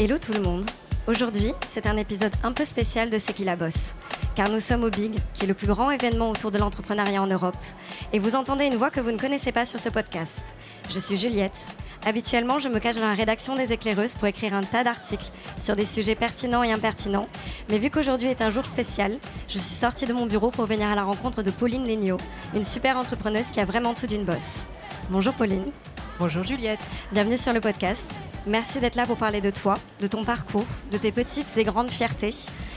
Hello tout le monde Aujourd'hui, c'est un épisode un peu spécial de C'est qui la bosse Car nous sommes au Big, qui est le plus grand événement autour de l'entrepreneuriat en Europe. Et vous entendez une voix que vous ne connaissez pas sur ce podcast. Je suis Juliette. Habituellement, je me cache dans la rédaction des éclaireuses pour écrire un tas d'articles sur des sujets pertinents et impertinents. Mais vu qu'aujourd'hui est un jour spécial, je suis sortie de mon bureau pour venir à la rencontre de Pauline Legnaud, une super entrepreneuse qui a vraiment tout d'une bosse. Bonjour Pauline. Bonjour Juliette. Bienvenue sur le podcast. Merci d'être là pour parler de toi, de ton parcours, de tes petites et grandes fiertés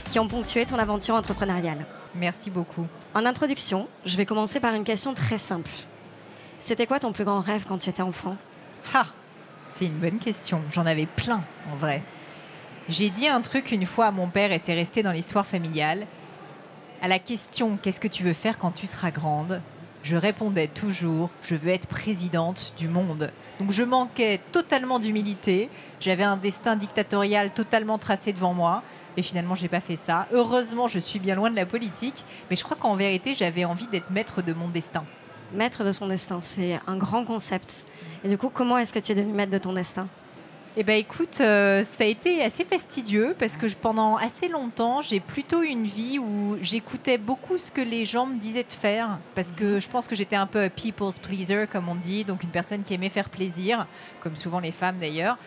qui ont ponctué ton aventure entrepreneuriale. Merci beaucoup. En introduction, je vais commencer par une question très simple. C'était quoi ton plus grand rêve quand tu étais enfant? Ha C'est une bonne question. J'en avais plein, en vrai. J'ai dit un truc une fois à mon père et c'est resté dans l'histoire familiale. À la question Qu'est-ce que tu veux faire quand tu seras grande? Je répondais toujours je veux être présidente du monde. Donc je manquais totalement d'humilité, j'avais un destin dictatorial totalement tracé devant moi. Et finalement, j'ai pas fait ça. Heureusement, je suis bien loin de la politique, mais je crois qu'en vérité, j'avais envie d'être maître de mon destin. Maître de son destin, c'est un grand concept. Et du coup, comment est-ce que tu es devenu maître de ton destin? Eh ben écoute, euh, ça a été assez fastidieux parce que pendant assez longtemps, j'ai plutôt une vie où j'écoutais beaucoup ce que les gens me disaient de faire parce que je pense que j'étais un peu a people's pleaser comme on dit, donc une personne qui aimait faire plaisir, comme souvent les femmes d'ailleurs.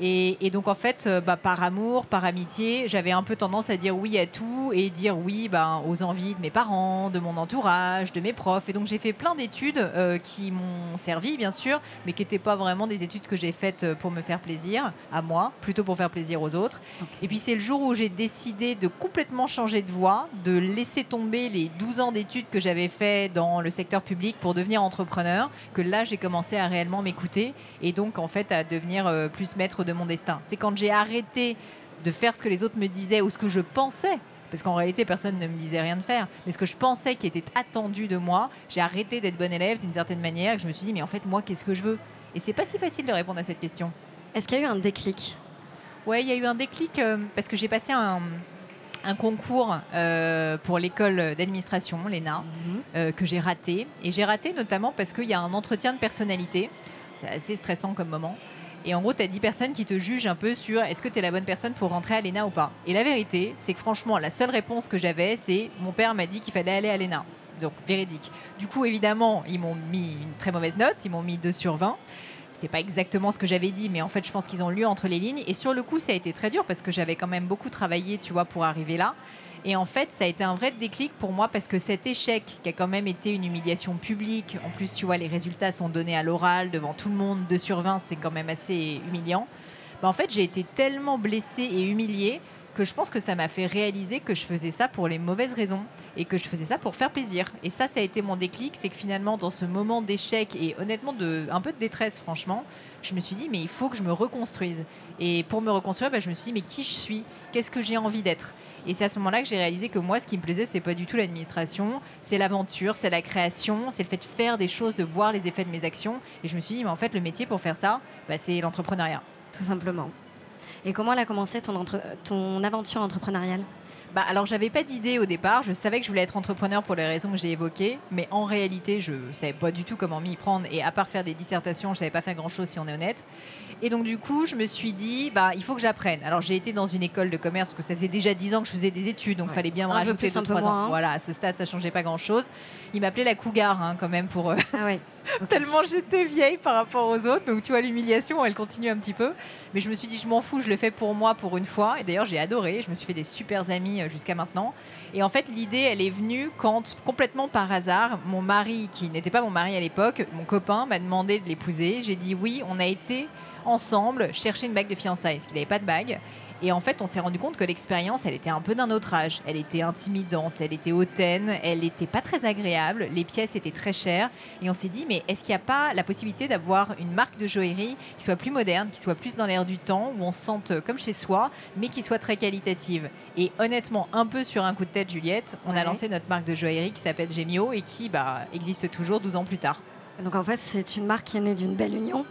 Et, donc, en fait, euh, bah, par amour, par amitié, j'avais un peu tendance à dire oui à tout et dire oui ben, aux envies de mes parents, de mon entourage, de mes profs. Et donc, j'ai fait plein d'études euh, qui m'ont servi, bien sûr, mais qui n'étaient pas vraiment des études que j'ai faites euh, pour me faire plaisir à moi, plutôt pour faire plaisir aux autres. Et puis, c'est le jour où j'ai décidé de complètement changer de voie, de laisser tomber les 12 ans d'études que j'avais fait dans le secteur public pour devenir entrepreneur, que là, j'ai commencé à réellement m'écouter et donc, en fait, à devenir plus maître de mon destin. C'est quand j'ai arrêté de faire ce que les autres me disaient ou ce que je pensais parce qu'en réalité personne ne me disait rien de faire, mais ce que je pensais qui était attendu de moi, j'ai arrêté d'être bon élève d'une certaine manière et je me suis dit mais en fait moi qu'est-ce que je veux? Et c'est pas si facile de répondre à cette question. Est-ce qu'il y a eu un déclic? Ouais, il y a eu un déclic euh, parce que j'ai passé un, concours euh, pour l'école d'administration, l'ENA, mhm. euh, que j'ai raté. Et j'ai raté notamment parce qu'il y a un entretien de personnalité, c'est assez stressant comme moment. Et en gros, tu as 10 personnes qui te jugent un peu sur est-ce que tu es la bonne personne pour rentrer à l'ENA ou pas. Et la vérité, c'est que franchement, la seule réponse que j'avais, c'est mon père m'a dit qu'il fallait aller à l'ENA. Donc, véridique. Du coup, évidemment, ils m'ont mis une très mauvaise note, ils m'ont mis 2 sur 20 c'est pas exactement ce que j'avais dit, mais en fait, je pense qu'ils ont lu entre les lignes. Et sur le coup, ça a été très dur parce que j'avais quand même beaucoup travaillé, tu vois, pour arriver là. Et en fait, ça a été un vrai déclic pour moi parce que cet échec, qui a quand même été une humiliation publique, en plus, tu vois, les résultats sont donnés à l'oral devant tout le monde, 2 sur 20, c'est quand même assez humiliant. Bah, en fait, j'ai été tellement blessée et humiliée que je pense que ça m'a fait réaliser que je faisais ça pour les mauvaises raisons et que je faisais ça pour faire plaisir. Et ça, ça a été mon déclic, c'est que finalement, dans ce moment d'échec et honnêtement de un peu de détresse, franchement, je me suis dit mais il faut que je me reconstruise. Et pour me reconstruire, bah, je me suis dit mais qui je suis, qu'est-ce que j'ai envie d'être? Et c'est à ce moment-là que j'ai réalisé que moi, ce qui me plaisait, c'est pas du tout l'administration, c'est l'aventure, c'est la création, c'est le fait de faire des choses, de voir les effets de mes actions. Et je me suis dit mais en fait, le métier pour faire ça, bah, c'est l'entrepreneuriat. Tout simplement. Et comment elle a commencé ton, ton aventure entrepreneuriale? Bah, alors j'avais pas d'idée au départ, je savais que je voulais être entrepreneur pour les raisons que j'ai évoquées, mais en réalité je savais pas du tout comment m'y prendre et à part faire des dissertations, je savais pas faire grand chose si on est honnête. Et donc du coup je me suis dit bah il faut que j'apprenne. Alors j'ai été dans une école de commerce parce que ça faisait déjà 10 ans que je faisais des études, donc il fallait bien me rajouter 2-3 ans. Hein. Voilà, à ce stade ça changeait pas grand chose. Il m'appelait la cougar hein, quand même pour... Euh, ah ouais. Tellement j'étais vieille par rapport aux autres. Donc tu vois, l'humiliation, elle continue un petit peu. Mais je me suis dit, je m'en fous, je le fais pour moi pour une fois. Et d'ailleurs, j'ai adoré. Je me suis fait des super amis euh, jusqu'à maintenant. Et en fait, l'idée, elle est venue quand, complètement par hasard, mon mari, qui n'était pas mon mari à l'époque, mon copain, m'a demandé de l'épouser. J'ai dit oui. On a été ensemble chercher une bague de fiançailles, parce qu'il n'avait pas de bague. Et en fait, on s'est rendu compte que l'expérience, elle était un peu d'un autre âge. Elle était intimidante, elle était hautaine, elle n'était pas très agréable, les pièces étaient très chères. Et on s'est dit, mais est-ce qu'il n'y a pas la possibilité d'avoir une marque de joaillerie qui soit plus moderne, qui soit plus dans l'air du temps, où on se sente comme chez soi, mais qui soit très qualitative? Et honnêtement, un peu sur un coup de tête, Juliette, on a lancé notre marque de joaillerie qui s'appelle Gemio et qui bah, existe toujours 12 ans plus tard. Donc en fait, c'est une marque qui est née d'une belle union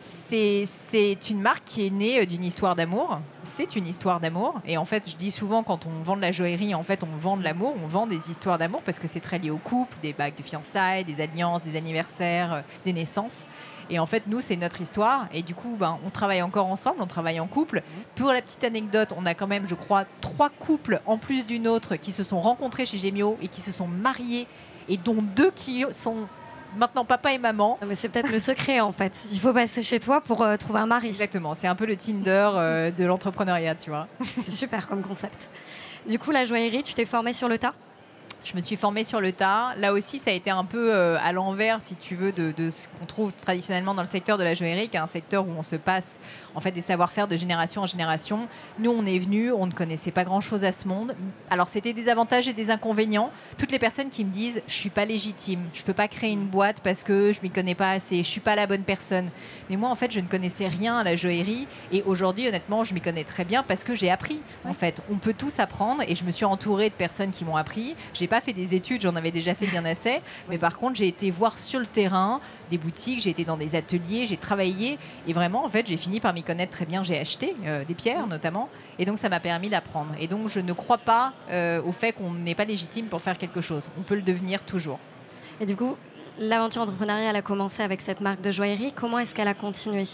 c'est une marque qui est née euh, d'une histoire d'amour. C'est une histoire d'amour. Et en fait, je dis souvent, quand on vend de la joaillerie, en fait, on vend de l'amour, on vend des histoires d'amour parce que c'est très lié au couple, des bagues de fiançailles, des alliances, des anniversaires, euh, des naissances. Et en fait, nous, c'est notre histoire. Et du coup, ben, on travaille encore ensemble, on travaille en couple. Pour la petite anecdote, on a quand même, je crois, trois couples en plus d'une autre qui se sont rencontrés chez Gemio et qui se sont mariés et dont deux qui sont maintenant papa et maman. mais c'est peut-être le secret en fait. Il faut passer chez toi pour euh, trouver un mari. Exactement, c'est un peu le Tinder euh, de l'entrepreneuriat, tu vois. c'est super comme concept. Du coup, la joaillerie, tu t'es formée sur le tas? Je me suis formée sur le tas. Là aussi, ça a été un peu euh, à l'envers, si tu veux, de, ce qu'on trouve traditionnellement dans le secteur de la joaillerie, qui est un secteur où on se passe en fait des savoir-faire de génération en génération. Nous, on est venus, on ne connaissait pas grand-chose à ce monde. Alors, c'était des avantages et des inconvénients. Toutes les personnes qui me disent, je suis pas légitime, je peux pas créer une boîte parce que je m'y connais pas assez, je suis pas la bonne personne. Mais moi, en fait, je ne connaissais rien à la joaillerie et aujourd'hui, honnêtement, je m'y connais très bien parce que j'ai appris. En fait, on peut tous apprendre et je me suis entourée de personnes qui m'ont appris. J'ai pas fait des études, j'en avais déjà fait bien assez. Mais par contre, j'ai été voir sur le terrain des boutiques, j'ai été dans des ateliers, j'ai travaillé. Et vraiment, en fait, j'ai fini par m'y connaître très bien. J'ai acheté euh, des pierres notamment. Et donc, ça m'a permis d'apprendre. Et donc, je ne crois pas euh, au fait qu'on n'est pas légitime pour faire quelque chose. On peut le devenir toujours. Et du coup, l'aventure entrepreneuriale a commencé avec cette marque de joaillerie. Comment est-ce qu'elle a continué?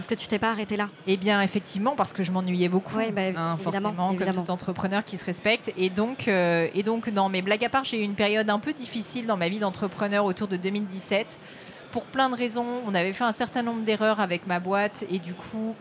Est-ce que tu t'es pas arrêté là Eh bien, effectivement, parce que je m'ennuyais beaucoup, bah, hein, forcément, comme tout entrepreneur qui se respecte. Et donc, euh, et donc, non, mais blague à part, j'ai eu une période un peu difficile dans ma vie d'entrepreneur autour de 2017. Pour plein de raisons, on avait fait un certain nombre d'erreurs avec ma boîte et du coup,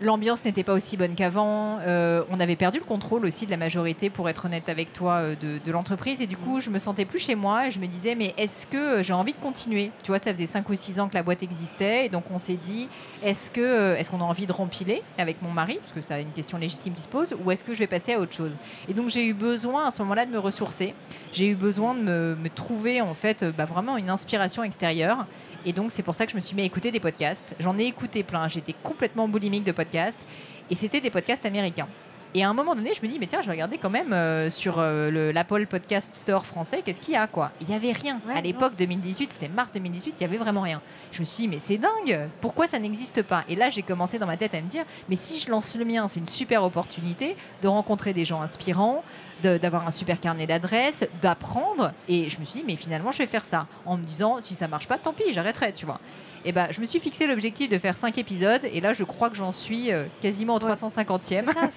L'ambiance n'était pas aussi bonne qu'avant. Euh, on avait perdu le contrôle aussi de la majorité, pour être honnête avec toi, euh, de, l'entreprise. Et du coup, je me sentais plus chez moi. Et je me disais, mais est-ce que j'ai envie de continuer? Tu vois, ça faisait 5 ou 6 ans que la boîte existait. Et donc, on s'est dit, est-ce euh, est-ce qu'on a envie de rempiler avec mon mari? Parce que c'est une question légitime qui se pose. Ou est-ce que je vais passer à autre chose? Et donc, j'ai eu besoin à ce moment-là de me ressourcer. J'ai eu besoin de me, trouver, en fait, bah, vraiment une inspiration extérieure. Et donc, c'est pour ça que je me suis mis à écouter des podcasts. J'en ai écouté plein. J'étais complètement boulimique de podcasts. Et c'était des podcasts américains. Et à un moment donné, je me dis, mais tiens, je vais regarder quand même euh, sur euh, l'Apple Podcast Store français, qu'est-ce qu'il y a, quoi. Il n'y avait rien. à l'époque, 2018, c'était mars 2018, il n'y avait vraiment rien. Je me suis dit, mais c'est dingue, pourquoi ça n'existe pas? Et là, j'ai commencé dans ma tête à me dire, mais si je lance le mien, c'est une super opportunité de rencontrer des gens inspirants, d'avoir un super carnet d'adresses, d'apprendre. Et je me suis dit, mais finalement, je vais faire ça. En me disant, si ça marche pas, tant pis, j'arrêterai, tu vois et eh ben, je me suis fixé l'objectif de faire 5 épisodes et là je crois que j'en suis euh, quasiment au 350e. ça,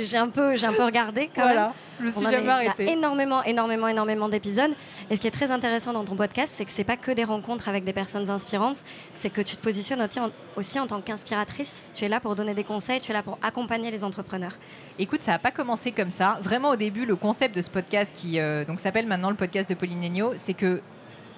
j'ai un, peu, un peu regardé quand voilà, Je me suis jamais arrêté. Il y a énormément, énormément, énormément d'épisodes. Et ce qui est très intéressant dans ton podcast, c'est que c'est pas que des rencontres avec des personnes inspirantes, c'est que tu te positionnes aussi en, aussi en tant qu'inspiratrice. Tu es là pour donner des conseils, tu es là pour accompagner les entrepreneurs. Écoute, ça n'a pas commencé comme ça. Vraiment au début, le concept de ce podcast qui euh, donc s'appelle maintenant le podcast de Pauline Negno, c'est que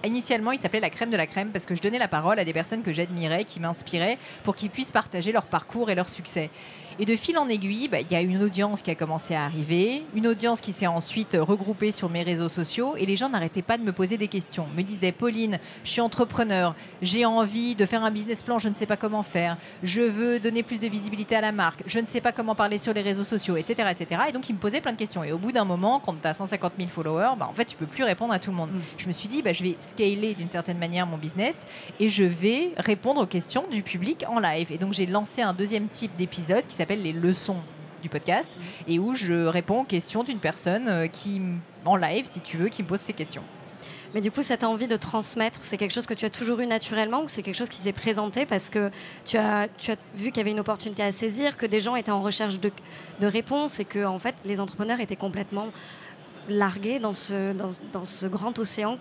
Initialement, il s'appelait La crème de la crème parce que je donnais la parole à des personnes que j'admirais, qui m'inspiraient, pour qu'ils puissent partager leur parcours et leur succès. Et de fil en aiguille, bah, il y a une audience qui a commencé à arriver, une audience qui s'est ensuite regroupée sur mes réseaux sociaux, et les gens n'arrêtaient pas de me poser des questions. Me disaient, Pauline, je suis entrepreneur, j'ai envie de faire un business plan, je ne sais pas comment faire, je veux donner plus de visibilité à la marque, je ne sais pas comment parler sur les réseaux sociaux, etc. etc. Et donc, ils me posaient plein de questions. Et au bout d'un moment, quand tu as 150 000 followers, bah, en fait, tu peux plus répondre à tout le monde. Mm. Je me suis dit, bah, je vais scaler d'une certaine manière mon business et je vais répondre aux questions du public en live. Et donc, j'ai lancé un deuxième type d'épisode qui s'appelle les leçons du podcast mm. et où je réponds aux questions d'une personne euh, qui, en live, si tu veux, qui me pose ces questions. Mais du coup, cette envie de transmettre, c'est quelque chose que tu as toujours eu naturellement ou c'est quelque chose qui s'est présenté parce que tu as, tu as vu qu'il y avait une opportunité à saisir, que des gens étaient en recherche de, de réponses et que en fait, les entrepreneurs étaient complètement largués dans ce, dans, dans ce grand océan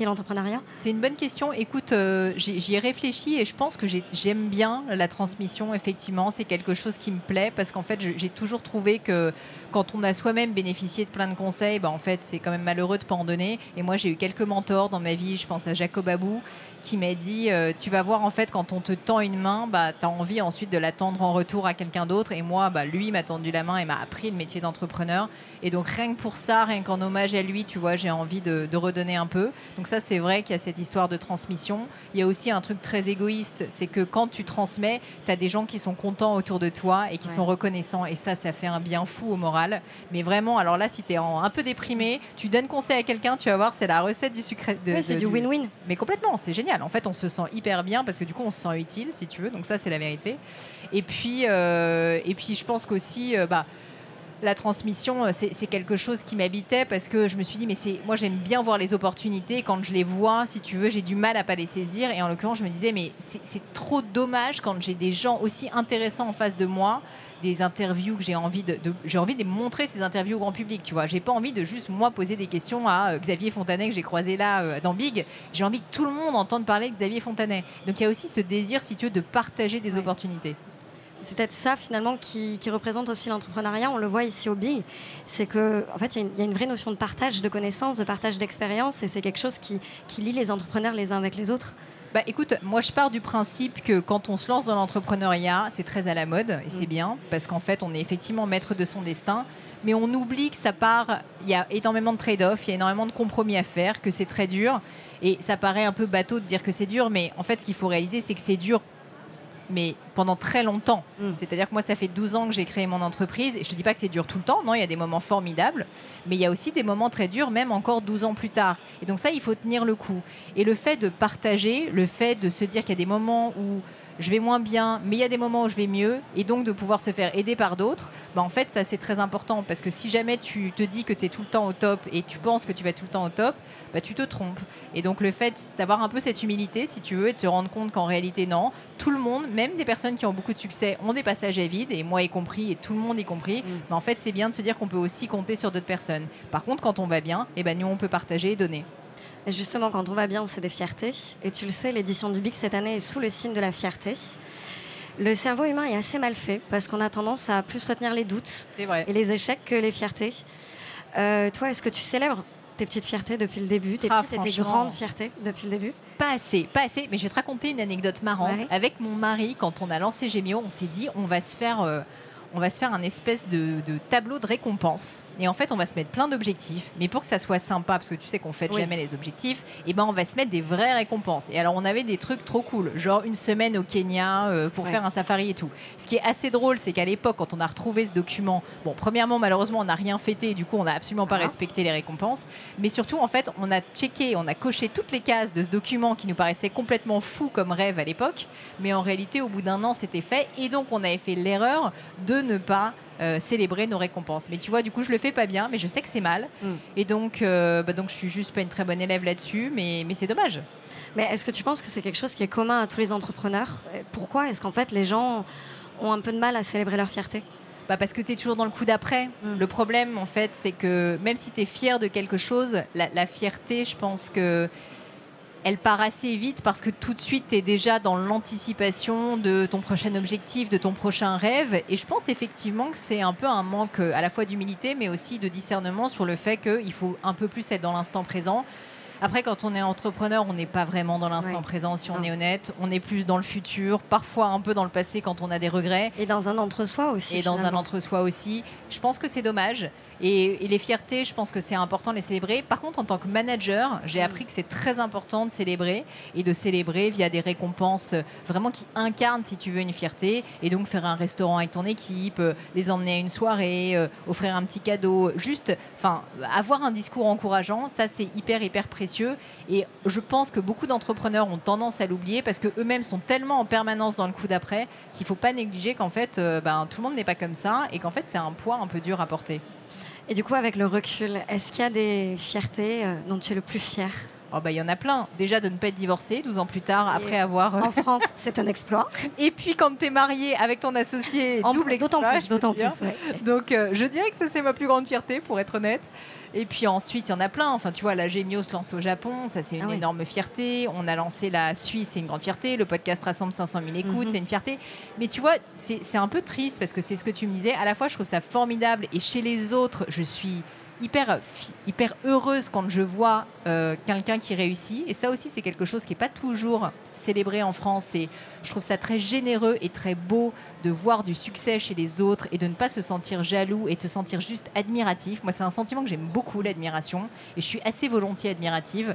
l'entrepreneuriat C'est une bonne question. Écoute, euh, j'y ai réfléchi et je pense que j'aime bien la transmission. Effectivement, c'est quelque chose qui me plaît parce qu'en fait, j'ai toujours trouvé que quand on a soi-même bénéficié de plein de conseils, bah, en fait, c'est quand même malheureux de pas en donner. Et moi, j'ai eu quelques mentors dans ma vie. Je pense à Jacob Abou qui m'a dit euh, Tu vas voir, en fait, quand on te tend une main, bah, tu as envie ensuite de la tendre en retour à quelqu'un d'autre. Et moi, bah, lui m'a tendu la main et m'a appris le métier d'entrepreneur. Et donc, rien que pour ça, rien qu'en hommage à lui, tu vois, j'ai envie de, de redonner un peu. Donc, Donc ça, c'est vrai qu'il y a cette histoire de transmission. Il y a aussi un truc très égoïste, c'est que quand tu transmets, tu as des gens qui sont contents autour de toi et qui sont reconnaissants. Et ça, ça fait un bien fou au moral. Mais vraiment, alors là, si tu es un peu déprimé, tu donnes conseil à quelqu'un, tu vas voir, c'est la recette du sucré. oui, c'est du win-win. Mais complètement, c'est génial. En fait, on se sent hyper bien parce que du coup, on se sent utile, si tu veux. Donc ça, c'est la vérité. Et puis, euh, et puis je pense qu'aussi, euh, bah, la transmission, euh, c'est quelque chose qui m'habitait parce que je me suis dit, mais c'est moi j'aime bien voir les opportunités. Quand je les vois, si tu veux, j'ai du mal à pas les saisir. Et en l'occurrence, je me disais, mais c'est trop dommage quand j'ai des gens aussi intéressants en face de moi, des interviews que j'ai envie de, j'ai envie de montrer ces interviews au grand public. Tu vois, j'ai pas envie de juste moi poser des questions à euh, Xavier Fontanet que j'ai croisé là euh, dans Big. J'ai envie que tout le monde entende parler de Xavier Fontanet. Donc il y a aussi ce désir, si tu veux, de partager des opportunités c'est peut-être ça finalement qui, représente aussi l'entrepreneuriat. On le voit ici au Big, c'est que en fait il y, a une vraie notion de partage de connaissances, de partage d'expériences, et c'est quelque chose qui, lie les entrepreneurs les uns avec les autres. Bah écoute, moi je pars du principe que quand on se lance dans l'entrepreneuriat, c'est très à la mode et c'est mm. bien parce qu'en fait on est effectivement maître de son destin, mais on oublie que ça part, il y a énormément de trade-off, il y a énormément de compromis à faire, que c'est très dur et ça paraît un peu bateau de dire que c'est dur, mais en fait ce qu'il faut réaliser c'est que c'est dur mais pendant très longtemps. Mm. C'est-à-dire que moi, ça fait 12 ans que j'ai créé mon entreprise, et je ne te dis pas que c'est dur tout le temps, non, il y a des moments formidables, mais il y a aussi des moments très durs, même encore 12 ans plus tard. Et donc ça, il faut tenir le coup. Et le fait de partager, le fait de se dire qu'il y a des moments où je vais moins bien, mais il y a des moments où je vais mieux, et donc de pouvoir se faire aider par d'autres, bah en fait, ça c'est très important parce que si jamais tu te dis que tu es tout le temps au top et tu penses que tu vas tout le temps au top, bah, tu te trompes. Et donc le fait d'avoir un peu cette humilité, si tu veux, et de se rendre compte qu'en réalité, non, tout le monde, même des personnes qui ont beaucoup de succès, ont des passages à vide, et moi y compris, et tout le monde y compris, mm. mais en fait, c'est bien de se dire qu'on peut aussi compter sur d'autres personnes. Par contre, quand on va bien, et eh ben, nous, on peut partager et donner. Et justement, quand on va bien, c'est des fiertés. Et tu le sais, l'édition du BIC cette année est sous le signe de la fierté. Le cerveau humain est assez mal fait parce qu'on a tendance à plus retenir les doutes et les échecs que les fiertés. Euh, toi, est-ce que tu célèbres tes petites fiertés depuis le début, tes ah, petites et tes grandes fiertés depuis le début? Pas assez, pas assez. Mais je vais te raconter une anecdote marrante. Avec mon mari, quand on a lancé Gémio, on s'est dit on va se faire euh, on va se faire un espèce de, tableau de récompense. Et en fait, on va se mettre plein d'objectifs. Mais pour que ça soit sympa, parce que tu sais qu'on fait jamais les objectifs, et eh ben on va se mettre des vraies récompenses. Et alors, on avait des trucs trop cool, genre une semaine au Kenya euh, pour faire un safari et tout. Ce qui est assez drôle, c'est qu'à l'époque, quand on a retrouvé ce document, bon, premièrement, malheureusement, on n'a rien fêté, du coup, on n'a absolument pas ah. respecté les récompenses. Mais surtout, en fait, on a checké, on a coché toutes les cases de ce document qui nous paraissait complètement fou comme rêve à l'époque. Mais en réalité, au bout d'un an, c'était fait. Et donc, on avait fait l'erreur de ne pas euh, célébrer nos récompenses. Mais tu vois, du coup, je le fais pas bien, mais je sais que c'est mal. Mm. Et donc, euh, bah, donc, je suis juste pas une très bonne élève là-dessus, mais, mais c'est dommage. Mais est-ce que tu penses que c'est quelque chose qui est commun à tous les entrepreneurs? Pourquoi est-ce qu'en fait les gens ont un peu de mal à célébrer leur fierté? Bah parce que tu es toujours dans le coup d'après. Mm. Le problème, en fait, c'est que même si tu es fier de quelque chose, la, la fierté, je pense que elle part assez vite parce que tout de suite, tu es déjà dans l'anticipation de ton prochain objectif, de ton prochain rêve. Et je pense effectivement que c'est un peu un manque à la fois d'humilité, mais aussi de discernement sur le fait qu'il faut un peu plus être dans l'instant présent. Après, quand on est entrepreneur, on n'est pas vraiment dans l'instant présent, si on est honnête. On est plus dans le futur, parfois un peu dans le passé quand on a des regrets. Et dans un entre-soi aussi. Et dans un entre-soi aussi. Je pense que c'est dommage. Et, les fiertés, je pense que c'est important de les célébrer. Par contre, en tant que manager, j'ai mm. appris que c'est très important de célébrer et de célébrer via des récompenses euh, vraiment qui incarnent, si tu veux, une fierté. Et donc faire un restaurant avec ton équipe, euh, les emmener à une soirée, euh, offrir un petit cadeau, juste, enfin, avoir un discours encourageant, ça c'est hyper, hyper précieux. Et je pense que beaucoup d'entrepreneurs ont tendance à l'oublier parce que eux-mêmes sont tellement en permanence dans le coup d'après qu'il ne faut pas négliger qu'en fait, ben, tout le monde n'est pas comme ça et qu'en fait, c'est un poids un peu dur à porter. Et du coup, avec le recul, est-ce qu'il y a des fiertés euh, dont tu es le plus fier? Oh bah, il y en a plein. Déjà de ne pas être divorcé 12 ans plus tard, après avoir. Euh, en France, c'est un exploit. Et puis quand tu es marié avec ton associé, double exploit. D'autant plus, d'autant plus. Donc euh, je dirais que ça, c'est ma plus grande fierté, pour être honnête. Et puis ensuite, il y en a plein. Enfin, tu vois, la Gemio se lance au Japon, ça c'est une ah énorme fierté. On a lancé la Suisse, c'est une grande fierté. Le podcast rassemble 500 000 écoutes, mhm. c'est une fierté. Mais tu vois, c'est un peu triste parce que c'est ce que tu me disais. À la fois, je trouve ça formidable et chez les autres, je suis hyper, heureuse quand je vois euh, quelqu'un qui réussit. Et ça aussi, c'est quelque chose qui n'est pas toujours célébré en France. Et je trouve ça très généreux et très beau de voir du succès chez les autres et de ne pas se sentir jaloux et de se sentir juste admiratif. Moi, c'est un sentiment que j'aime beaucoup, l'admiration. Et je suis assez volontiers admirative.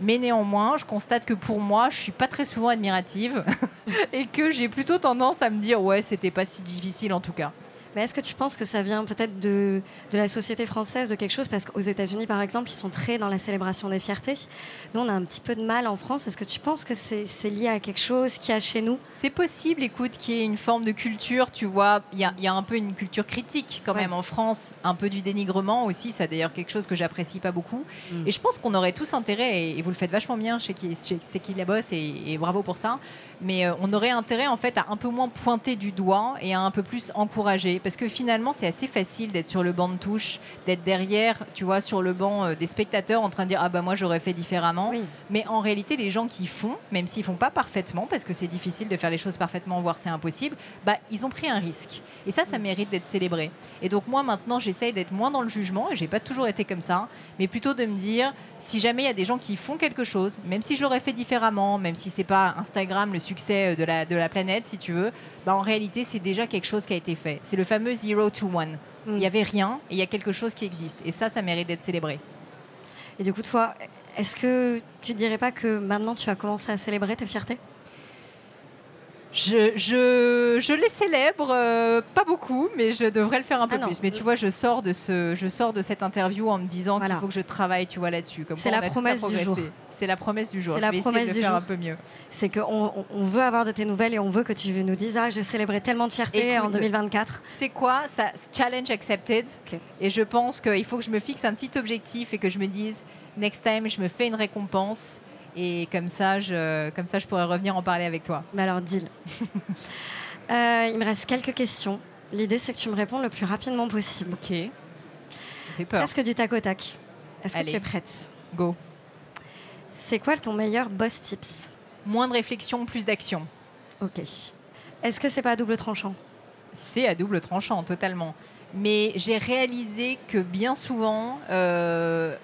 Mais néanmoins, je constate que pour moi, je suis pas très souvent admirative et que j'ai plutôt tendance à me dire ouais, c'était pas si difficile en tout cas. Mais est-ce que tu penses que ça vient peut-être de, de, la société française, de quelque chose? Parce qu'aux États-Unis, par exemple, ils sont très dans la célébration des fiertés. Nous, on a un petit peu de mal en France. Est-ce que tu penses que c'est lié à quelque chose qu'il y a chez nous? C'est possible, écoute, qu'il y ait une forme de culture, tu vois. Il y a, y a, un peu une culture critique quand même en France, un peu du dénigrement aussi. C'est d'ailleurs quelque chose que j'apprécie pas beaucoup. Mm. Et je pense qu'on aurait tous intérêt, et, vous le faites vachement bien chez qui, chez, qui la bosse, et, et, bravo pour ça. Mais euh, on aurait intérêt en fait à un peu moins pointer du doigt et à un peu plus encourager parce que finalement, c'est assez facile d'être sur le banc de touche, d'être derrière, tu vois, sur le banc euh, des spectateurs en train de dire Ah bah moi j'aurais fait différemment. Mais en réalité, les gens qui font, même s'ils font pas parfaitement, parce que c'est difficile de faire les choses parfaitement, voire c'est impossible, bah ils ont pris un risque. Et ça, ça mérite d'être célébré. Et donc moi maintenant, j'essaye d'être moins dans le jugement, et j'ai pas toujours été comme ça, mais plutôt de me dire si jamais il y a des gens qui font quelque chose, même si je l'aurais fait différemment, même si c'est pas Instagram le succès euh, de la, de la planète, si tu veux, bah en réalité, c'est déjà quelque chose qui a été fait. C'est le fameux zero to one. Il n'y mm. avait rien et il y a quelque chose qui existe. Et ça, ça mérite d'être célébré. Et du coup, toi, est-ce que tu ne dirais pas que maintenant tu vas commencer à célébrer tes fiertés? Je, je, je, les célèbre, euh, pas beaucoup, mais je devrais le faire un peu ah plus. Mais tu vois, je sors de, ce, je sors de cette interview en me disant qu'il faut que je travaille tu vois, là-dessus. C'est la promesse du jour. C'est la promesse du jour. C'est la promesse de faire un peu mieux. C'est qu'on on veut avoir de tes nouvelles et on veut que tu nous dises Ah, j'ai célébré tellement de fierté en 2024. Tu sais quoi ça, Challenge accepted. Et je pense qu'il faut que je me fixe un petit objectif et que je me dise Next time, je me fais une récompense. Et comme ça, je, comme ça, je pourrais revenir en parler avec toi. Bah alors, deal. euh, il me reste quelques questions. L'idée, c'est que tu me réponds le plus rapidement possible. Ok. Fait peur. Presque du tac au tac. Est-ce que tu es prête? Go. C'est quoi ton meilleur boss tips? Moins de réflexion, plus d'action. Ok. Est-ce que c'est pas à double tranchant? C'est à double tranchant, totalement. Mais j'ai réalisé que bien souvent, euh,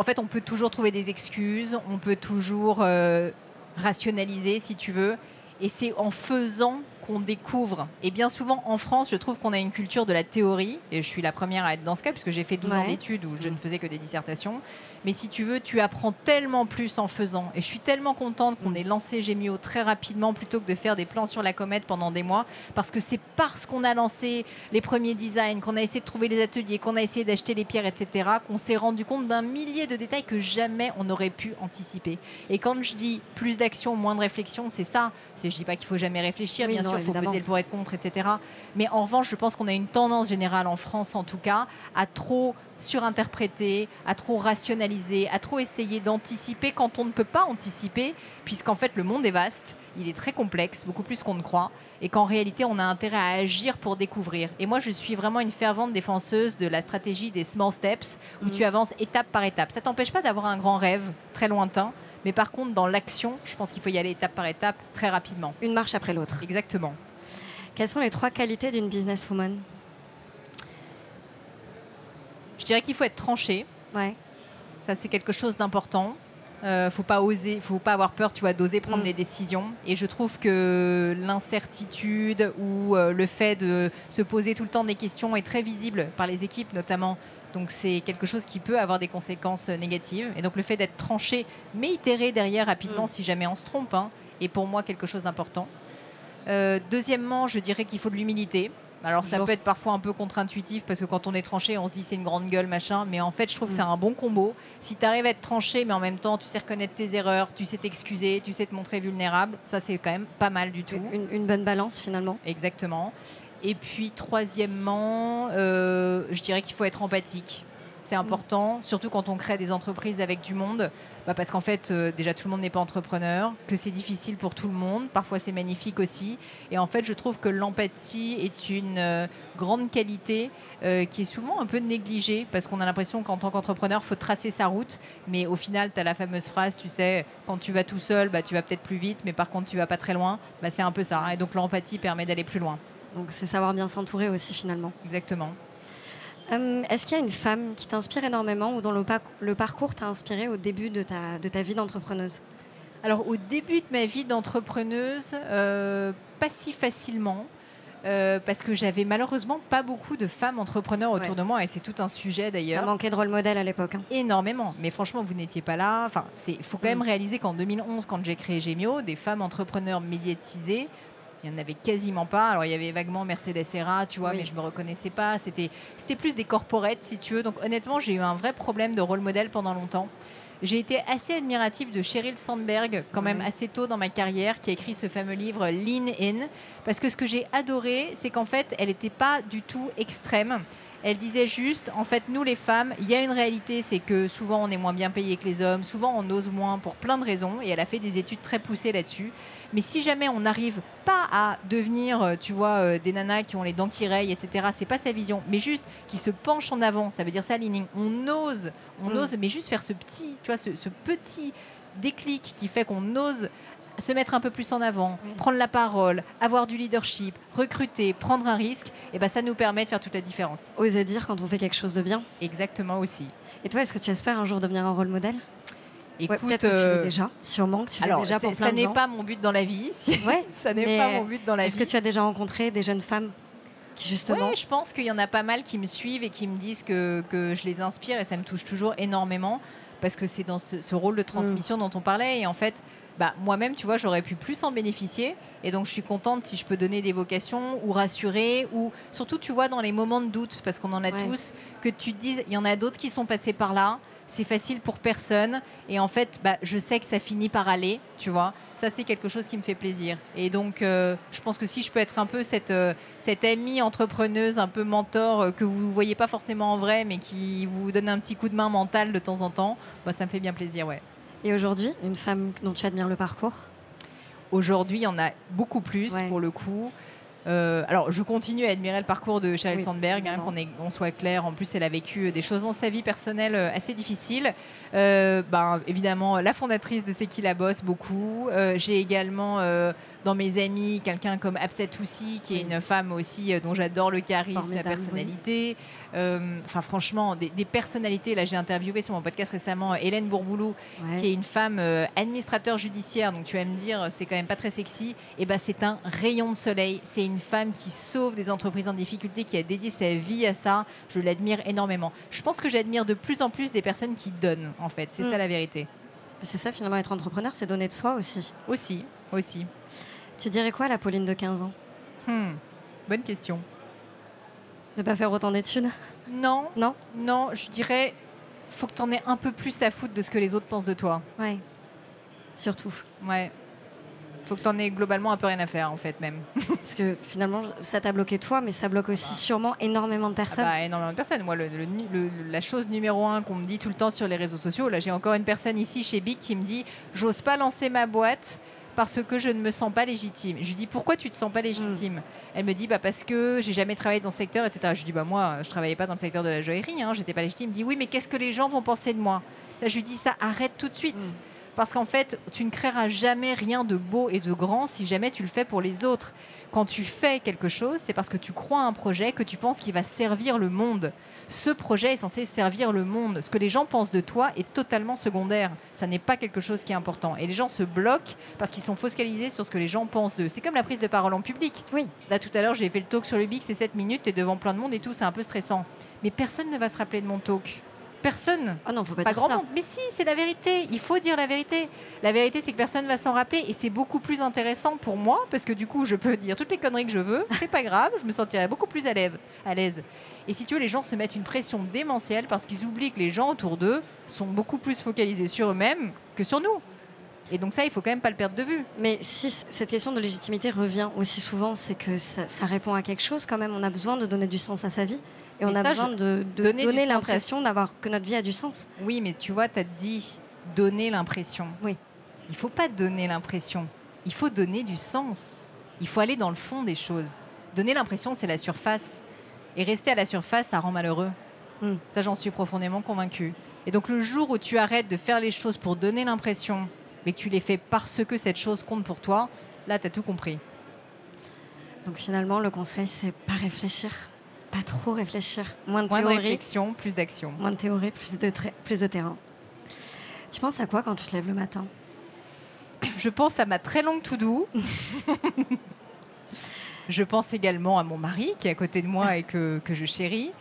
en fait, on peut toujours trouver des excuses, on peut toujours euh, rationaliser, si tu veux. Et c'est en faisant qu'on découvre. Et bien souvent, en France, je trouve qu'on a une culture de la théorie. Et je suis la première à être dans ce cas, puisque j'ai fait 12 ans d'études où je ne faisais que des dissertations. Mais si tu veux, tu apprends tellement plus en faisant. Et je suis tellement contente qu'on ait lancé Gemio très rapidement plutôt que de faire des plans sur la comète pendant des mois. Parce que c'est parce qu'on a lancé les premiers designs, qu'on a essayé de trouver les ateliers, qu'on a essayé d'acheter les pierres, etc., qu'on s'est rendu compte d'un millier de détails que jamais on n'aurait pu anticiper. Et quand je dis plus d'action, moins de réflexion, c'est ça. Je dis pas qu'il faut jamais réfléchir, bien sûr, il faut peser le pour être contre, etc. Mais en revanche, je pense qu'on a une tendance générale en France, en tout cas, à trop surinterpréter, à trop rationaliser, à trop essayer d'anticiper quand on ne peut pas anticiper, puisqu'en fait le monde est vaste, il est très complexe, beaucoup plus qu'on ne croit, et qu'en réalité on a intérêt à agir pour découvrir. Et moi je suis vraiment une fervente défenseuse de la stratégie des small steps, où mm. tu avances étape par étape. Ça t'empêche pas d'avoir un grand rêve très lointain, mais par contre dans l'action, je pense qu'il faut y aller étape par étape très rapidement. Une marche après l'autre. Exactement. Quelles sont les trois qualités d'une businesswoman? Je dirais qu'il faut être tranché. Ouais. Ça, c'est quelque chose d'important. Euh, faut pas oser, faut pas avoir peur, tu vois, d'oser prendre mm. des décisions. Et je trouve que l'incertitude ou euh, le fait de se poser tout le temps des questions est très visible par les équipes, notamment. Donc c'est quelque chose qui peut avoir des conséquences négatives. Et donc le fait d'être tranché, mais itéré derrière rapidement mm. si jamais on se trompe, hein, est pour moi quelque chose d'important. Euh, deuxièmement, je dirais qu'il faut de l'humilité. Alors ça peut être parfois un peu contre-intuitif parce que quand on est tranché, on se dit c'est une grande gueule, machin. Mais en fait, je trouve que c'est mm. un bon combo. Si tu arrives à être tranché, mais en même temps, tu sais reconnaître tes erreurs, tu sais t'excuser, tu sais te montrer vulnérable, ça c'est quand même pas mal du tout. Une, bonne balance finalement. Exactement. Et puis troisièmement, euh, je dirais qu'il faut être empathique c'est important, surtout quand on crée des entreprises avec du monde, bah, parce qu'en fait, euh, déjà, tout le monde n'est pas entrepreneur, que c'est difficile pour tout le monde, parfois c'est magnifique aussi. Et en fait, je trouve que l'empathie est une euh, grande qualité euh, qui est souvent un peu négligée, parce qu'on a l'impression qu'en tant qu'entrepreneur, il faut tracer sa route, mais au final, tu as la fameuse phrase, tu sais, quand tu vas tout seul, bah, tu vas peut-être plus vite, mais par contre, tu vas pas très loin, bah, c'est un peu ça. Et donc l'empathie permet d'aller plus loin. Donc c'est savoir bien s'entourer aussi finalement. Exactement. Euh, Est-ce qu'il y a une femme qui t'inspire énormément ou dont le, pa- le parcours t'a inspiré au début de ta, de ta vie d'entrepreneuse? Alors au début de ma vie d'entrepreneuse, euh, pas si facilement. euh, parce que j'avais malheureusement pas beaucoup de femmes entrepreneurs autour Ouais. de moi et c'est tout un sujet Ça d'ailleurs. manquait de rôle modèle à l'époque. hein. énormément. Mais franchement, vous n'étiez pas là. Enfin, il faut quand même Mm. réaliser qu'en 2011, quand j'ai créé Gemio, des femmes entrepreneurs médiatisées, il n'y en avait quasiment pas. Alors, il y avait vaguement Mercedes Serra, tu vois, Oui. mais je me reconnaissais pas. C'était c'était plus des corporates, si tu veux. Donc, honnêtement, j'ai eu un vrai problème de rôle modèle pendant longtemps. J'ai été assez admirative de Sheryl Sandberg, quand même assez tôt dans ma carrière, qui a écrit ce fameux livre Lean In. Parce que ce que j'ai adoré, c'est qu'en fait, elle n'était pas du tout extrême. Elle disait juste, en fait, nous les femmes, il y a une réalité, c'est que souvent on est moins bien payé que les hommes, souvent on ose moins pour plein de raisons, et elle a fait des études très poussées là-dessus. Mais si jamais on n'arrive pas à devenir, euh, tu vois, euh, des nanas qui ont les dents qui rayent, etc., c'est pas sa vision, mais juste qui se penchent en avant, ça veut dire ça, leaning. On ose, on Mm. ose, mais juste faire ce petit, tu vois, ce, ce petit déclic qui fait qu'on ose se mettre un peu plus en avant, Oui. prendre la parole, avoir du leadership, recruter, prendre un risque, et ben ça nous permet de faire toute la différence. Oser dire quand on fait quelque chose de bien. Exactement aussi. Et toi, est-ce que tu espères un jour devenir un rôle modèle? Écoute, Peut-être que tu euh, l'es déjà, sûrement que tu alors déjà pour plein ça n'est pas mon but dans la vie. si- Ouais, ça n'est pas mon but dans la Est-ce vie. que tu as déjà rencontré des jeunes femmes justement Ouais, je pense qu'il y en a pas mal qui me suivent et qui me disent que, que je les inspire et ça me touche toujours énormément parce que c'est dans ce, ce rôle de transmission Mm. dont on parlait et en fait, bah, moi-même, tu vois, j'aurais pu plus en bénéficier et donc je suis contente si je peux donner des vocations ou rassurer ou surtout, tu vois, dans les moments de doute parce qu'on en a Ouais. tous, que tu te dises, il y en a d'autres qui sont passés par là. C'est facile pour personne et en fait, bah, je sais que ça finit par aller, tu vois. Ça, c'est quelque chose qui me fait plaisir. Et donc, euh, je pense que si je peux être un peu cette, euh, cette amie entrepreneuse, un peu mentor, euh, que vous ne voyez pas forcément en vrai, mais qui vous donne un petit coup de main mental de temps en temps, bah, ça me fait bien plaisir, ouais. Et aujourd'hui, une femme dont tu admires le parcours? Aujourd'hui, il y en a beaucoup plus Ouais. pour le coup. Euh, alors, je continue à admirer le parcours de Sheryl Oui, Sandberg, hein, qu'on soit clair. En plus, elle a vécu des choses dans sa vie personnelle euh, assez difficiles. Euh, ben, évidemment, la fondatrice de C'est qui la bosse, beaucoup. Euh, J'ai également euh, dans mes amis quelqu'un comme Absat Toussi, qui est une femme aussi euh, dont j'adore le charisme, la Formidable, personnalité. Euh, Enfin, franchement, des, des personnalités. Là, j'ai interviewé sur mon podcast récemment Hélène Bourboulou, Ouais. qui est une femme euh, administrateur judiciaire, donc tu vas me dire c'est quand même pas très sexy, et ben c'est un rayon de soleil. C'est une femme qui sauve des entreprises en difficulté, qui a dédié sa vie à ça. Je l'admire énormément. Je pense que j'admire de plus en plus des personnes qui donnent, en fait. C'est Mm. ça la vérité. C'est ça finalement être entrepreneur, c'est donner de soi aussi. Aussi, aussi. Tu dirais quoi à la Pauline de 15 ans? Hmm, Bonne question. Ne pas faire autant d'études? Non, Non? Non, je dirais faut que tu en aies un peu plus à foutre de ce que les autres pensent de toi. Ouais. Surtout. Ouais. Faut que tu en aies globalement un peu rien à faire, en fait, même. Parce que finalement, ça t'a bloqué toi, mais ça bloque aussi sûrement énormément de Ah personnes. bah, énormément de personnes. Moi, le- le- le- la chose numéro un qu'on me dit tout le temps sur les réseaux sociaux, là, j'ai encore une personne ici chez Big qui me dit J'ose pas lancer ma boîte parce que je ne me sens pas légitime. Je lui dis Pourquoi tu te sens pas légitime Elle me dit bah, Parce que j'ai jamais travaillé dans ce secteur, etc. Je lui dis bah, Moi, je travaillais pas dans le secteur de la joaillerie, hein, j'étais pas légitime. Il me dit Oui, mais qu'est-ce que les gens vont penser de moi? Là, Je lui dis Ça, arrête tout de suite. Mm. Parce qu'en fait, tu ne créeras jamais rien de beau et de grand si jamais tu le fais pour les autres. Quand tu fais quelque chose, c'est parce que tu crois à un projet, que tu penses qu'il va servir le monde. Ce projet est censé servir le monde. Ce que les gens pensent de toi est totalement secondaire. Ça n'est pas quelque chose qui est important. Et les gens se bloquent parce qu'ils sont focalisés sur ce que les gens pensent d'eux. C'est comme la prise de parole en public. Oui. Là, tout à l'heure, j'ai fait le talk sur le Big, c'est 7 minutes, t'es devant plein de monde et tout, c'est un peu stressant. Mais personne ne va se rappeler de mon talk. Personne Oh non, faut pas, pas dire grand ça. monde. Mais si, c'est la vérité. Il faut dire la vérité. La vérité, c'est que personne va s'en rappeler et c'est beaucoup plus intéressant pour moi parce que du coup, je peux dire toutes les conneries que je veux. C'est pas grave. Je me sentirai beaucoup plus à l'aise. Et si tu veux, les gens se mettent une pression démentielle parce qu'ils oublient que les gens autour d'eux sont beaucoup plus focalisés sur eux-mêmes que sur nous. Et donc ça, il faut quand même pas le perdre de vue. Mais si cette question de légitimité revient aussi souvent, c'est que ça, ça répond à quelque chose quand même. On a besoin de donner du sens à sa vie. Et on a ça, besoin de, de donner l'impression d'avoir que notre vie a du sens. Oui, mais tu vois, tu as dit donner l'impression. Oui. Il faut pas donner l'impression. Il faut donner du sens. Il faut aller dans le fond des choses. Donner l'impression, c'est la surface. Et rester à la surface, ça rend malheureux. Hmm. Ça, j'en suis profondément convaincue. Et donc, le jour où tu arrêtes de faire les choses pour donner l'impression, mais que tu les fais parce que cette chose compte pour toi, là, tu as tout compris. Donc finalement, le conseil, c'est pas réfléchir. Pas trop réfléchir. Moins de Moins de théorie. réflexion, plus d'action. Moins de théorie, plus de, plus de terrain. Tu penses à quoi quand tu te lèves le matin? Je pense à ma très longue to do. je pense également à mon mari qui est à côté de moi et que, que je chéris.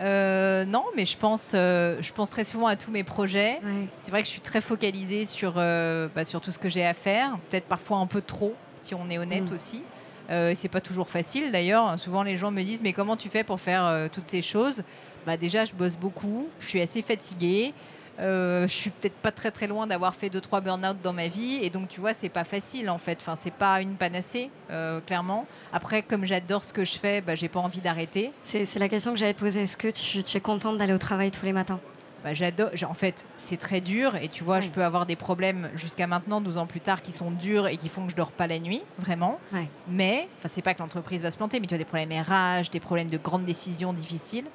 Euh, non, mais je pense, euh, je pense très souvent à tous mes projets. Ouais. C'est vrai que je suis très focalisée sur, euh, bah, sur tout ce que j'ai à faire, peut-être parfois un peu trop, si on est honnête Mm. aussi. Euh, c'est pas toujours facile d'ailleurs. Souvent les gens me disent mais comment tu fais pour faire euh, toutes ces choses? Bah déjà je bosse beaucoup, je suis assez fatiguée. Euh, je suis peut-être pas très très loin d'avoir fait deux trois burn-out dans ma vie et donc tu vois c'est pas facile en fait. Enfin c'est pas une panacée euh, clairement. Après comme j'adore ce que je fais, bah, j'ai pas envie d'arrêter. C'est c'est la question que j'allais te poser. Est-ce que tu, tu es contente d'aller au travail tous les matins? Bah, j'adore. En fait, c'est très dur et tu vois, je peux avoir des problèmes jusqu'à maintenant, 12 ans plus tard, qui sont durs et qui font que je dors pas la nuit, vraiment. Ouais. Mais, enfin, c'est pas que l'entreprise va se planter, mais tu as des problèmes RH, des problèmes de grandes décisions difficiles.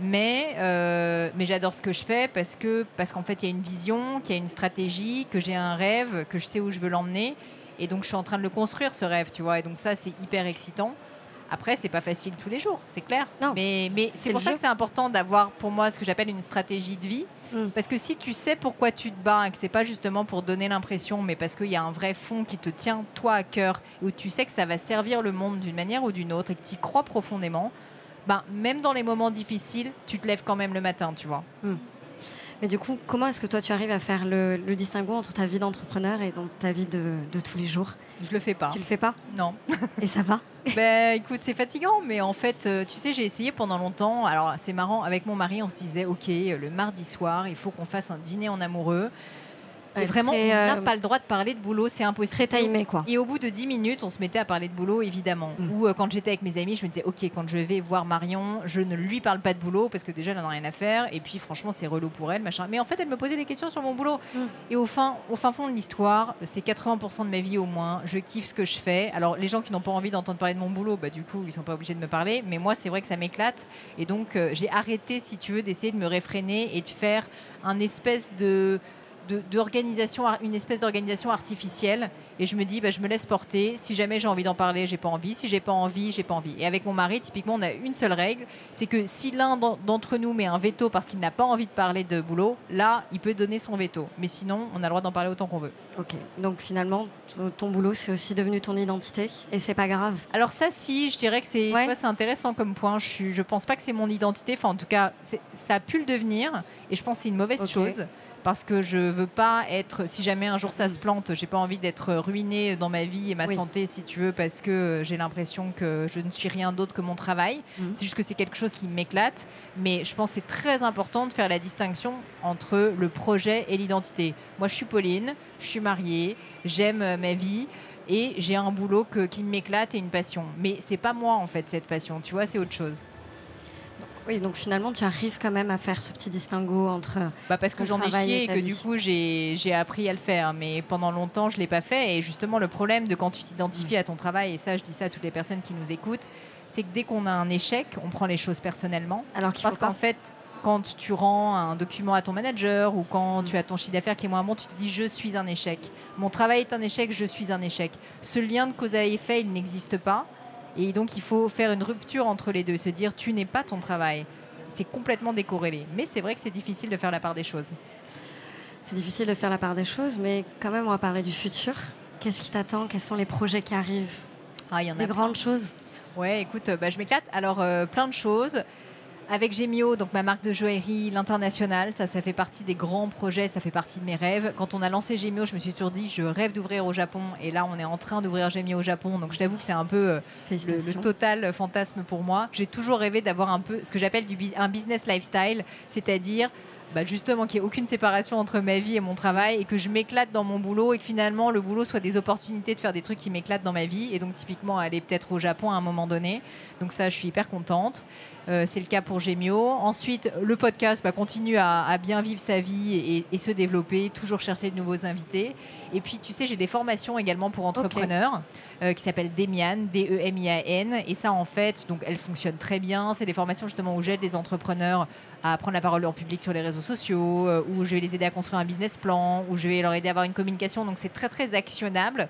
Mais, euh, mais j'adore ce que je fais parce que parce qu'en fait, il y a une vision, qu'il y a une stratégie, que j'ai un rêve, que je sais où je veux l'emmener. Et donc, je suis en train de le construire, ce rêve, tu vois. Et donc, ça, c'est hyper excitant. Après, c'est pas facile tous les jours, c'est clair. Non, mais mais c'est pour ça jeu. que c'est important d'avoir, pour moi, ce que j'appelle une stratégie de vie. Mm. Parce que si tu sais pourquoi tu te bats et que c'est pas justement pour donner l'impression, mais parce qu'il y a un vrai fond qui te tient toi à cœur, où tu sais que ça va servir le monde d'une manière ou d'une autre et que tu y crois profondément, ben, même dans les moments difficiles, tu te lèves quand même le matin, tu vois. Mais du coup, comment est-ce que toi tu arrives à faire le, le distinguo entre ta vie d'entrepreneur et donc ta vie de, de tous les jours? Je le fais pas. Tu le fais pas? Non. Et ça va? ben écoute, c'est fatigant, mais en fait, euh, tu sais, j'ai essayé pendant longtemps. Alors c'est marrant, avec mon mari, on se disait, ok, le mardi soir, il faut qu'on fasse un dîner en amoureux. Et vraiment, très, on n'a euh, pas le droit de parler de boulot, c'est impossible. Très timé quoi. Et au bout de 10 minutes, on se mettait à parler de boulot, évidemment. Mm. Ou euh, quand j'étais avec mes amis, je me disais, OK, quand je vais voir Marion, je ne lui parle pas de boulot parce que déjà, elle n'en a rien à faire. Et puis, franchement, c'est relou pour elle, machin. Mais en fait, elle me posait des questions sur mon boulot. Mm. Et au fin, au fin fond de l'histoire, c'est 80% de ma vie au moins. Je kiffe ce que je fais. Alors, les gens qui n'ont pas envie d'entendre parler de mon boulot, bah, du coup, ils sont pas obligés de me parler. Mais moi, c'est vrai que ça m'éclate. Et donc, euh, j'ai arrêté, si tu veux, d'essayer de me réfréner et de faire un espèce de- d'organisation, une espèce d'organisation artificielle. Et je me dis, bah, je me laisse porter. Si jamais j'ai envie d'en parler, j'ai pas envie. Si j'ai pas envie, j'ai pas envie. Et avec mon mari, typiquement, on a une seule règle, c'est que si l'un d'en- d'entre nous met un veto parce qu'il n'a pas envie de parler de boulot, là, il peut donner son veto. Mais sinon, on a le droit d'en parler autant qu'on veut. Ok. Donc finalement, ton, boulot c'est aussi devenu ton identité et c'est pas grave. Alors ça, si, je dirais que c'est, Ouais. c'est intéressant comme point. Je, suis, je pense pas que c'est mon identité. Enfin, en tout cas, ça a pu le devenir. Et je pense que c'est une mauvaise chose. Parce que je veux pas être, si jamais un jour ça se plante, j'ai pas envie d'être ruinée dans ma vie et ma Oui. santé, si tu veux, parce que j'ai l'impression que je ne suis rien d'autre que mon travail. Mm. C'est juste que c'est quelque chose qui m'éclate. Mais je pense que c'est très important de faire la distinction entre le projet et l'identité. Moi, je suis Pauline, je suis mariée, j'aime euh, ma vie et j'ai un boulot que- qui m'éclate et une passion. Mais c'est pas moi en fait cette passion, tu vois, c'est autre chose. Oui, donc finalement tu arrives quand même à faire ce petit distinguo entre. Bah parce que j'en ai chié et que vie. du coup j'ai appris à le faire. Mais pendant longtemps je l'ai pas fait. Et justement le problème de quand tu t'identifies à ton travail, et ça je dis ça à toutes les personnes qui nous écoutent, c'est que dès qu'on a un échec, on prend les choses personnellement. Alors faut Parce qu'en fait, quand tu rends un document à ton manager ou quand Mm. tu as ton chiffre d'affaires qui est moins bon, tu te dis je suis un échec. Mon travail est un échec, je suis un échec. Ce lien de cause à effet, il n'existe pas. Et donc il faut faire une rupture entre les deux, se dire tu n'es pas ton travail. C'est complètement décorrélé. Mais c'est vrai que c'est difficile de faire la part des choses. C'est difficile de faire la part des choses, mais quand même on va parler du futur. Qu'est-ce qui t'attend? Quels sont les projets qui arrivent? Ah, il y en a Des grandes choses? Ouais, écoute, euh, bah, je m'éclate. Alors, euh, plein de choses. Avec Gemio, donc ma marque de joaillerie, l'international, ça, ça fait partie des grands projets, ça fait partie de mes rêves. Quand on a lancé Gemio, je me suis toujours dit, je rêve d'ouvrir au Japon. Et là, on est en train d'ouvrir Gemio au Japon. Donc, je t'avoue que c'est un peu euh, le, le total fantasme pour moi. J'ai toujours rêvé d'avoir un peu ce que j'appelle un business lifestyle, c'est-à-dire bah, justement qu'il n'y ait aucune séparation entre ma vie et mon travail et que je m'éclate dans mon boulot et que finalement le boulot soit des opportunités de faire des trucs qui m'éclatent dans ma vie et donc typiquement aller peut-être au Japon à un moment donné. Donc ça, je suis hyper contente. Euh, c'est le cas pour Gemio. Ensuite, le podcast bah, continue à, à bien vivre sa vie et, et se développer, toujours chercher de nouveaux invités. Et puis, tu sais, j'ai des formations également pour entrepreneurs euh, qui s'appellent Demian, D-E-M-I-A-N. Et ça, en fait, donc elles fonctionnent très bien. C'est des formations justement où j'aide les entrepreneurs à prendre la parole en public sur les réseaux sociaux, euh, ou je vais les aider à construire un business plan, ou je vais leur aider à avoir une communication. Donc c'est très très actionnable.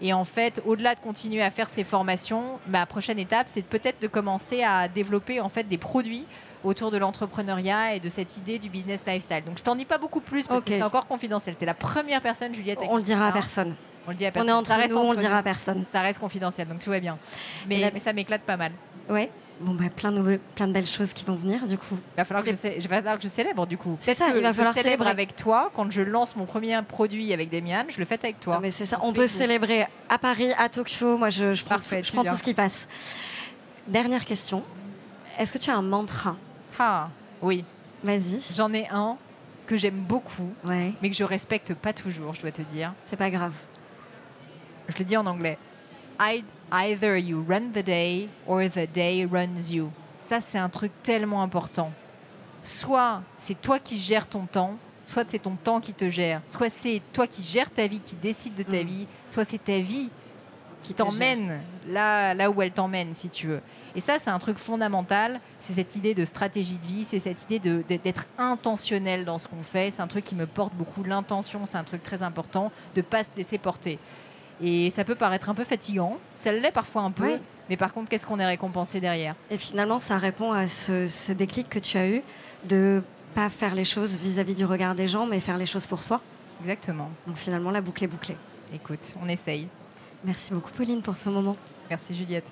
Et en fait, au-delà de continuer à faire ces formations, ma prochaine étape, c'est peut-être de commencer à développer en fait des produits autour de l'entrepreneuriat et de cette idée du business lifestyle. Donc je t'en dis pas beaucoup plus parce que c'est encore confidentiel. Tu es la première personne, Juliette. On le dira à personne. On le dit à On personne. est entre Ça reste nous, on le dira à personne. Ça reste confidentiel, donc tout va bien. Mais, la- mais ça m'éclate pas mal. Ouais. Bon, bah, plein, de, plein de belles choses qui vont venir, du coup. Il va falloir que je, C'est- cé- il va falloir que je célèbre du coup. C'est ça, il va je falloir célèbre célébrer. avec toi quand je lance mon premier produit avec Demian. Je le fais avec toi. Mais c'est ça. On peut tout. célébrer à Paris, à Tokyo. Moi, je, je prends, Parfait, tout, je prends tout ce qui passe. Dernière question. Est-ce que tu as un mantra? Ah, oui, Vas-y. j'en ai un que j'aime beaucoup, Ouais, mais que je respecte pas toujours, je dois te dire. c'est pas grave. Je le dis en anglais. I- either you run the day or the day runs you. Ça, c'est un truc tellement important. Soit c'est toi qui gères ton temps, soit c'est ton temps qui te gère. Soit c'est toi qui gères ta vie, qui décide de ta Mm. vie, soit c'est ta vie Qui qui te t'emmène là, là où elle t'emmène, si tu veux. Et ça, c'est un truc fondamental. C'est cette idée de stratégie de vie, c'est cette idée d'être intentionnel dans ce qu'on fait. C'est un truc qui me porte beaucoup. L'intention, c'est un truc très important, de pas se laisser porter. Et ça peut paraître un peu fatigant, ça l'est parfois un peu, Ouais. mais par contre, qu'est-ce qu'on est récompensé derrière? Et finalement, ça répond à ce, ce déclic que tu as eu de pas faire les choses vis-à-vis du regard des gens, mais faire les choses pour soi. Exactement. Donc finalement, la boucle est bouclée. Écoute, on essaye. Merci beaucoup, Pauline, pour ce moment. Merci Juliette.